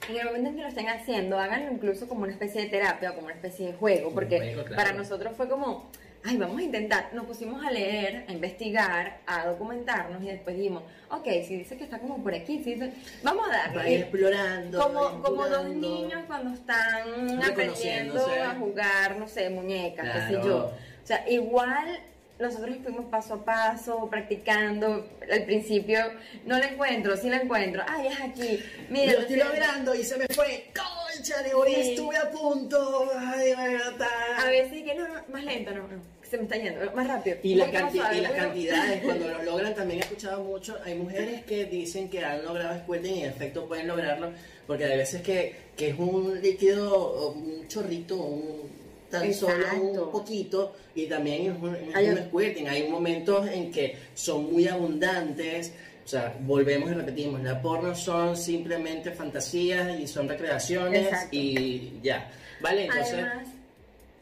En el momento en que lo estén haciendo, háganlo incluso como una especie de terapia o como una especie de juego, porque
juego, claro.
para nosotros fue como, ay, vamos a intentar. Nos pusimos a leer, a investigar, a documentarnos y después dijimos, ok, si dice que está como por aquí, si dice- vamos a darle.
explorando.
Como, como dos niños cuando están aprendiendo a jugar, no sé, muñecas, qué sé
Claro.
yo. O sea, igual nosotros fuimos paso a paso, practicando. Al principio no la encuentro, sí la encuentro. Ay, es aquí. Mira,
Lo estoy logrando y se me fue. Concha, de hoy
Sí.
estuve a punto. Ay, verdad.
A veces que no, no, más lento, no, no, se me está yendo, más rápido.
Y,
más
canti-
suave,
y las cantidades, cuando (laughs) lo logran, también he escuchado mucho. Hay mujeres que dicen que han logrado squirting y en efecto pueden lograrlo, porque hay veces que, que es un líquido, un chorrito, un, tan solo
Exacto.
un poquito, y también es un, es
Hay
un squirting. Hay momentos en que son muy abundantes. O sea, volvemos y repetimos, la porno son simplemente fantasías y son recreaciones
Exacto.
y ya. ¿Vale? Entonces,
Además,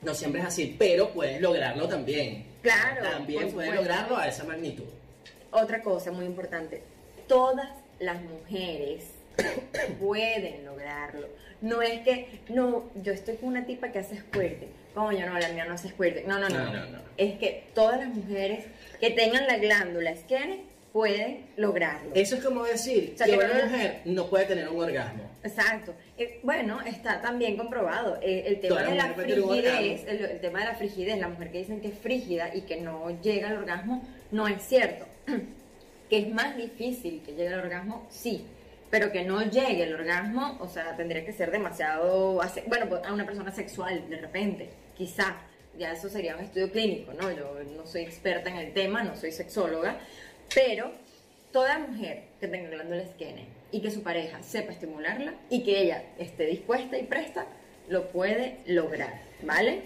no siempre es así, pero puedes lograrlo también.
Claro,
También puedes lograrlo a esa magnitud.
otra cosa muy importante, todas las mujeres (coughs) pueden lograrlo. No es que, no, yo estoy con una tipa que hace squirting. Coño, no, la mía no hace squirting. No, no, no.
No, no, no.
Es que todas las mujeres que tengan la glándula Skene pueden lograrlo.
Eso es como decir
O sea,
que
que
una mujer no puede tener un orgasmo.
Exacto. Eh, bueno, está también comprobado. Eh, el tema
Toda
de la frigidez, el, el tema de la frigidez, la mujer que dicen que es frígida y que no llega al orgasmo, no es cierto. (clears throat) que es más difícil que llegue al orgasmo, sí. Pero que no llegue al orgasmo, o sea, tendría que ser demasiado, bueno, pues, a una persona sexual, de repente, quizá. Ya eso sería un estudio clínico, ¿no? Yo no soy experta en el tema, no soy sexóloga, pero toda mujer que tenga glándula esquene y que su pareja sepa estimularla y que ella esté dispuesta y presta, lo puede lograr, ¿vale?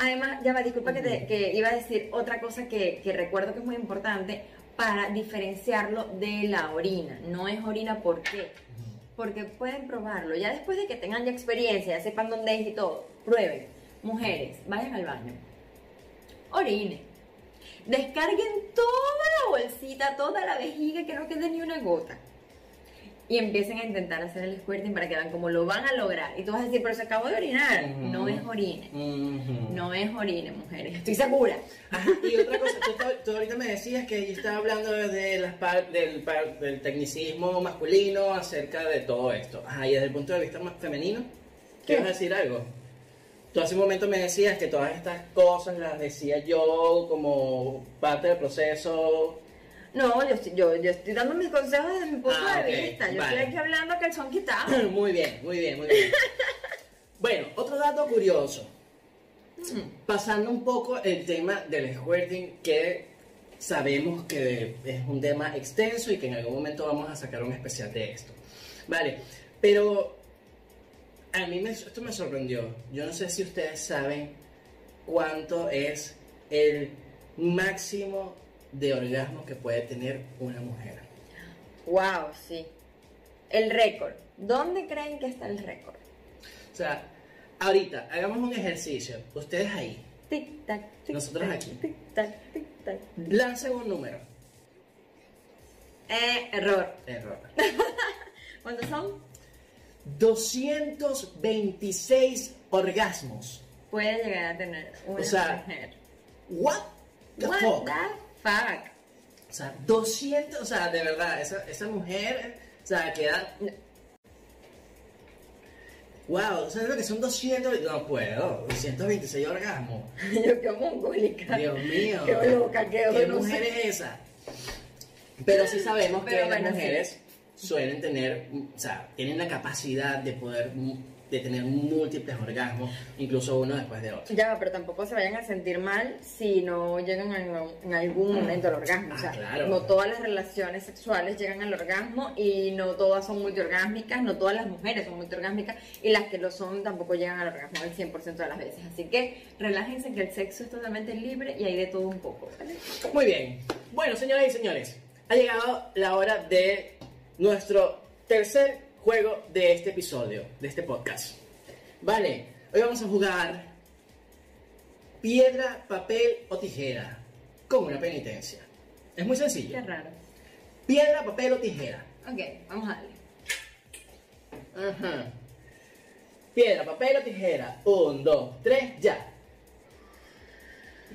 Además, ya va, disculpa que, te- que iba a decir otra cosa que, que recuerdo que es muy importante para diferenciarlo de la orina. No es orina, ¿por qué? Porque pueden probarlo. Ya después de que tengan ya experiencia, ya sepan dónde es y todo, prueben. Mujeres, vayan al baño. Orinen. Descarguen toda la bolsita, toda la vejiga, que no quede ni una gota. Y empiecen a intentar hacer el squirting para que vean cómo lo van a lograr. Y tú vas a decir, pero se acabó de orinar.
Ujú.
No es orine.
Ujú.
No es orine, mujeres. Estoy segura.
Ajá, y otra cosa, tú, tú ahorita me decías que yo estaba hablando de las par- del, par- del tecnicismo masculino acerca de todo esto. Ajá, y desde el punto de vista más femenino,
¿Qué?
¿quieres decir algo? Tú hace un momento me decías que todas estas cosas las decía yo como parte del proceso.
No, yo estoy, yo, yo estoy dando mis consejos desde mi punto
Ah,
de vista. Yo
vale.
estoy aquí hablando a calzón quitado. (laughs)
muy bien, muy bien, muy bien. (laughs) bueno, otro dato curioso. Pasando un poco el tema del squirting, que sabemos que es un tema extenso y que en algún momento vamos a sacar un especial de esto. Vale, pero a mí me- esto me sorprendió. Yo no sé si ustedes saben cuánto es el máximo de orgasmo que puede tener una mujer.
Wow, sí. El récord. ¿Dónde creen que está el récord?
O sea, ahorita hagamos un ejercicio. Ustedes ahí
Tic tac, tic
Nosotros aquí.
Tic tac, tic tac.
lancen un número.
Eh, error.
Error. (laughs)
¿Cuántos son?
226 orgasmos.
Puede llegar a tener una
O sea,
mujer.
What the
What
fuck?
the fuck?
O sea, 200, o sea, de verdad, esa, esa mujer, o sea, queda... Wow, ¿sabes lo que son 200? No puedo, 226 orgasmos. (laughs)
Yo qué mongólica.
Dios mío.
Qué loca, qué
¿Qué
no
mujer
sé.
es esa? Pero sí sabemos que las
sí.
mujeres suelen tener, o sea, tienen la capacidad de poder, de tener múltiples orgasmos, incluso uno después de otro.
Ya, pero tampoco se vayan a sentir mal si no llegan en, en algún momento al orgasmo. o sea,
Ah, claro.
no todas las relaciones sexuales llegan al orgasmo y no todas son multiorgásmicas, no todas las mujeres son multiorgásmicas y las que lo son tampoco llegan al orgasmo el 100% de las veces. Así que relájense que el sexo es totalmente libre y hay de todo un poco. ¿vale?
Muy bien. Bueno, señoras y señores, ha llegado la hora de nuestro tercer juego de este episodio, de este podcast. Vale, hoy vamos a jugar piedra, papel o tijera con una penitencia. Es muy sencillo.
Qué raro.
Piedra, papel o tijera.
Ok, vamos a darle.
Ajá. Piedra, papel o tijera. Un, dos, tres, ya.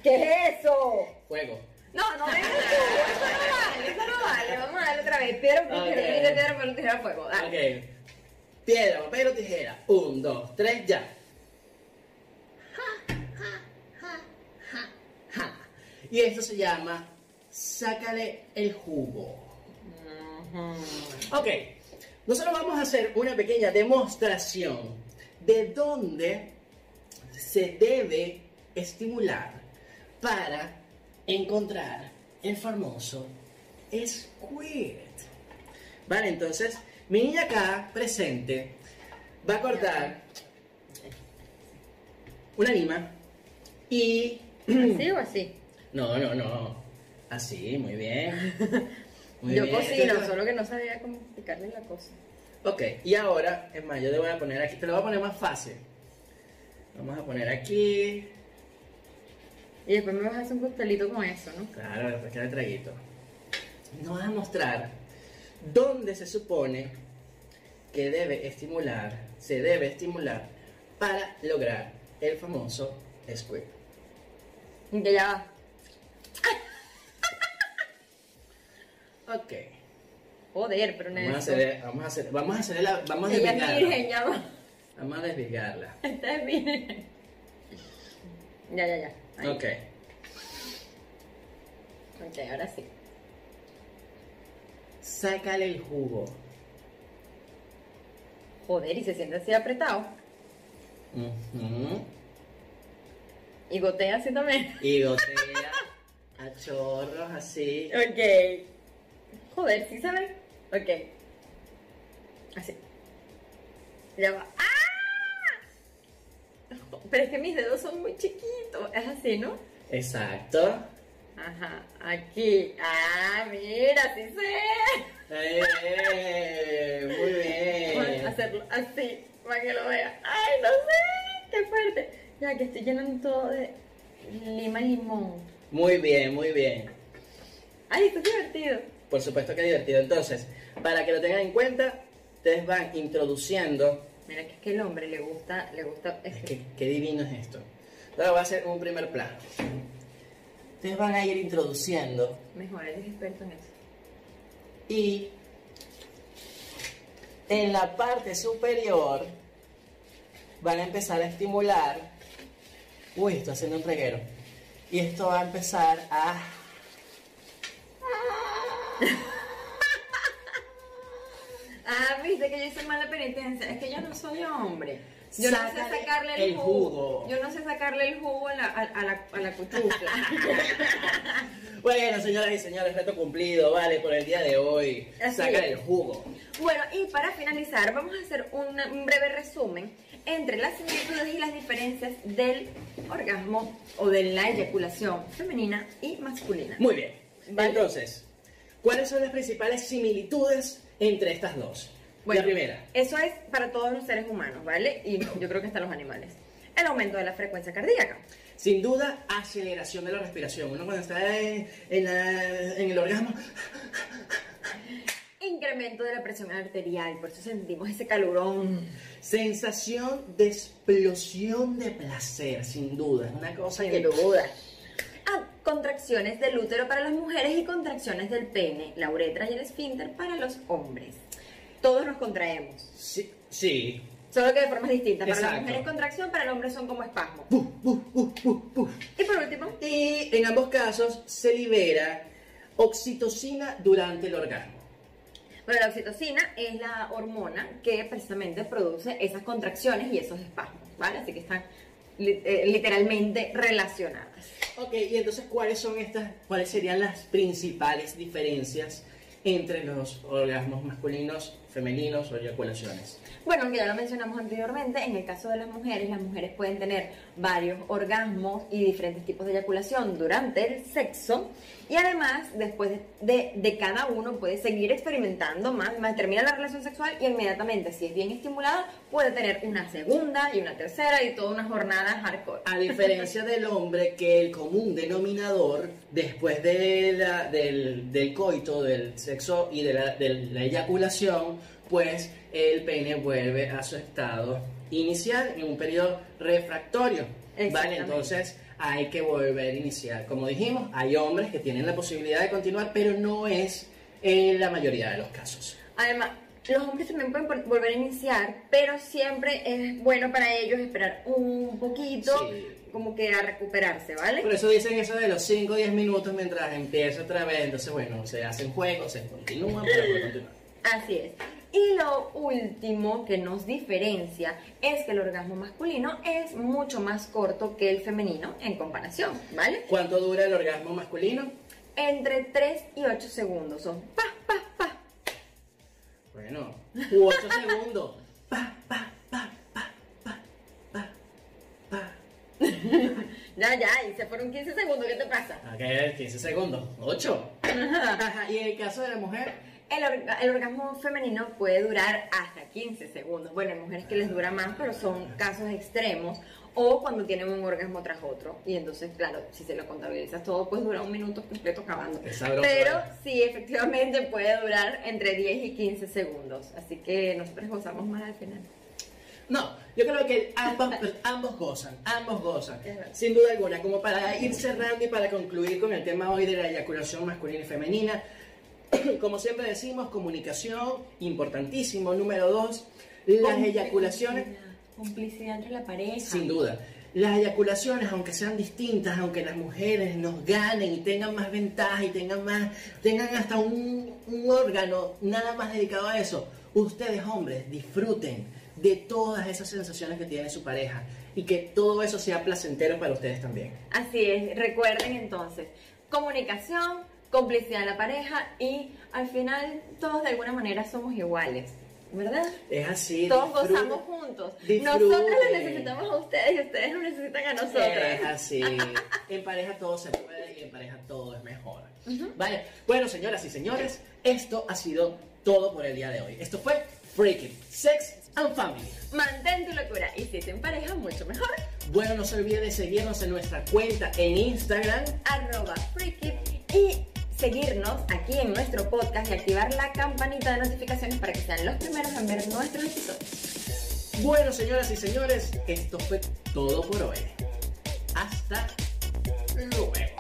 ¿Qué es eso?
Fuego.
No, no eso no vale, eso no vale. Vamos a darle otra vez. Piedra, papel,
Ok.
tijera, piedra, papel, tijera, fuego. Dale.
Ok. Piedra, papel o tijera. Un, dos, tres, ya. Y esto se llama Sácale el jugo. Ok, nosotros vamos a hacer una pequeña demostración de dónde se debe estimular para encontrar el famoso squirt. Vale, entonces mi niña acá presente va a cortar una lima y...
¿Así o así? (clears throat)
No, no, no. Así, muy bien. (laughs) Muy
Yo
bien.
cocino, solo que no sabía cómo explicarle la cosa.
Ok, y ahora, es más, yo te voy a poner aquí, te lo voy a poner más fácil. Vamos a poner aquí.
Y después me vas a hacer un costelito con eso, ¿no?
Claro, después queda el traguito. Nos vas a mostrar dónde se supone que debe estimular, se debe estimular para lograr el famoso squirt.
Y que ya va. (laughs)
Ok.
Joder, pero
Vamos a
Nelson.
hacer, vamos a hacer, vamos a hacer la, vamos a
Ella
desvirgarla.
virgen, ya va.
Vamos a desvirgarla.
Esta es virgen. (laughs) Ya, ya, ya. Ahí.
Ok.
Ok, ahora sí.
Sácale el jugo.
Joder, y se siente así apretado.
Ujú.
Y gotea así también.
Y gotea a chorros así.
Ok. Joder, ¿sí saben? Ok. Así. Ya va. ¡Ah! Pero es que mis dedos son muy chiquitos. Es así, ¿no?
Exacto.
Ajá. Aquí. Ah, mira, sí sé.
¡Eh! Muy bien.
hacerlo así para que lo vean. ¡Ay, no sé! ¡Qué fuerte! Ya que estoy llenando todo de lima y limón.
Muy bien, muy bien.
¡Ay, esto es divertido!
Por supuesto que divertido. Entonces, para que lo tengan en cuenta, ustedes van introduciendo.
Mira que es que el hombre le gusta, le gusta
Es que qué divino es esto. Ahora voy a hacer un primer plano. Ustedes van a ir introduciendo
Mejor, él es experto en eso.
y en la parte superior van a empezar a estimular. Uy, estoy haciendo un reguero. Y esto va a empezar a. (laughs)
Ah, viste que yo hice mala penitencia. Es que yo no soy hombre. Yo no sé sacarle el,
el
jugo.
jugo.
Yo no sé sacarle el jugo a la, a, a la, a la. (laughs)
Bueno, señoras y señores, reto cumplido, vale, por el día de hoy.
Así
Sácale
es.
el jugo.
bueno, y para finalizar, vamos a hacer un, un breve resumen entre las similitudes y las diferencias del orgasmo o de la eyaculación femenina y masculina.
Muy bien.
Vale.
Entonces, ¿cuáles son las principales similitudes entre estas dos? la primera.
Eso es para todos los seres humanos, ¿vale? Y yo creo que hasta los animales. El aumento de la frecuencia cardíaca.
Sin duda, aceleración de la respiración. Uno cuando está en, en la- en el orgasmo,
Incremento de la presión arterial, por eso sentimos ese calorón.
sensación de explosión de placer, sin duda. Una cosa
Sin
que...
duda. Ah, contracciones del útero para las mujeres y contracciones del pene, la uretra y el esfínter para los hombres. Todos nos contraemos,
Sí, sí.
solo que de formas distintas. Para las mujeres contracción, para los hombres son como espasmos.
Puf, puf, puf, puf, puf.
Y por último,
Y en ambos casos se libera oxitocina durante el orgasmo.
bueno, la oxitocina es la hormona que precisamente produce esas contracciones y esos espasmos, ¿vale? Así que están literalmente relacionadas.
Ok, y entonces, ¿cuáles son estas, cuáles serían las principales diferencias entre los orgasmos masculinos, femeninos o eyaculaciones?
Bueno, ya lo mencionamos anteriormente, en el caso de las mujeres, las mujeres pueden tener varios orgasmos y diferentes tipos de eyaculación durante el sexo y además después de, de cada uno puede seguir experimentando más, más termina la relación sexual y inmediatamente, si es bien estimulada, puede tener una segunda y una tercera y toda una jornada hardcore.
A diferencia (laughs) del hombre, que el común denominador después de la- del, del coito, del sexo y de la, de la eyaculación, pues el peine vuelve a su estado inicial en un periodo refractorio. Vale, entonces hay que volver a iniciar. Como dijimos, hay hombres que tienen la posibilidad de continuar, pero no es en la mayoría de los casos.
Además, los hombres también pueden volver a iniciar, pero siempre es bueno para ellos esperar un poquito,
Sí.
como que a recuperarse, ¿vale?
Por eso dicen eso de los 5 o 10 minutos mientras empieza otra vez. Entonces, bueno, se hacen juegos, se continúa, pero continuar.
Así es. Y lo último que nos diferencia es que el orgasmo masculino es mucho más corto que el femenino en comparación, ¿vale?
¿Cuánto dura el orgasmo masculino?
Entre 3 y 8 segundos son pa, pa, pa.
Bueno, 8 segundos. Pa, pa, pa, pa, pa, pa, pa. (laughs)
Ya, ya, y se fueron 15 segundos, ¿qué te pasa?
Ok, 15 segundos. 8. (laughs) y en el caso de la mujer,
El, orga- el orgasmo femenino puede durar hasta 15 segundos. Bueno, hay mujeres que les dura más, pero son casos extremos. O cuando tienen un orgasmo tras otro. Y entonces, claro, si se lo contabilizas todo, pues dura un minuto completo acabando. Pero
¿eh?
sí, efectivamente puede durar entre 10 y 15 segundos. Así que nosotros gozamos más al final.
No, yo creo que ambos, ambos gozan, ambos gozan, sin duda alguna. Como para ir cerrando y para concluir con el tema hoy de la eyaculación masculina y femenina, (coughs) como siempre decimos, comunicación, importantísimo. Número dos, las eyaculaciones,
Complicidad entre la pareja.
sin duda. Las eyaculaciones, aunque sean distintas, aunque las mujeres nos ganen y tengan más ventaja y tengan más, tengan hasta un, un órgano nada más dedicado a eso, ustedes hombres disfruten de todas esas sensaciones que tiene su pareja y que todo eso sea placentero para ustedes también.
Así es, recuerden entonces, comunicación, complicidad en la pareja y al final todos de alguna manera somos iguales, ¿verdad?
Es así.
Todos gozamos juntos.
disfruten.
Nosotros los necesitamos a ustedes y ustedes nos necesitan a nosotros.
Es así. En pareja todo se puede y en pareja todo es mejor. Vale. Bueno, señoras y señores, esto ha sido todo por el día de hoy. Esto fue Freaking Sex and Family.
Mantén tu locura y si es en pareja, mucho mejor.
Bueno, no se olvide de seguirnos en nuestra cuenta en Instagram.
Arroba Freaky y seguirnos aquí en nuestro podcast y activar la campanita de notificaciones para que sean los primeros en ver nuestros episodios.
Bueno, señoras y señores, esto fue todo por hoy. Hasta luego.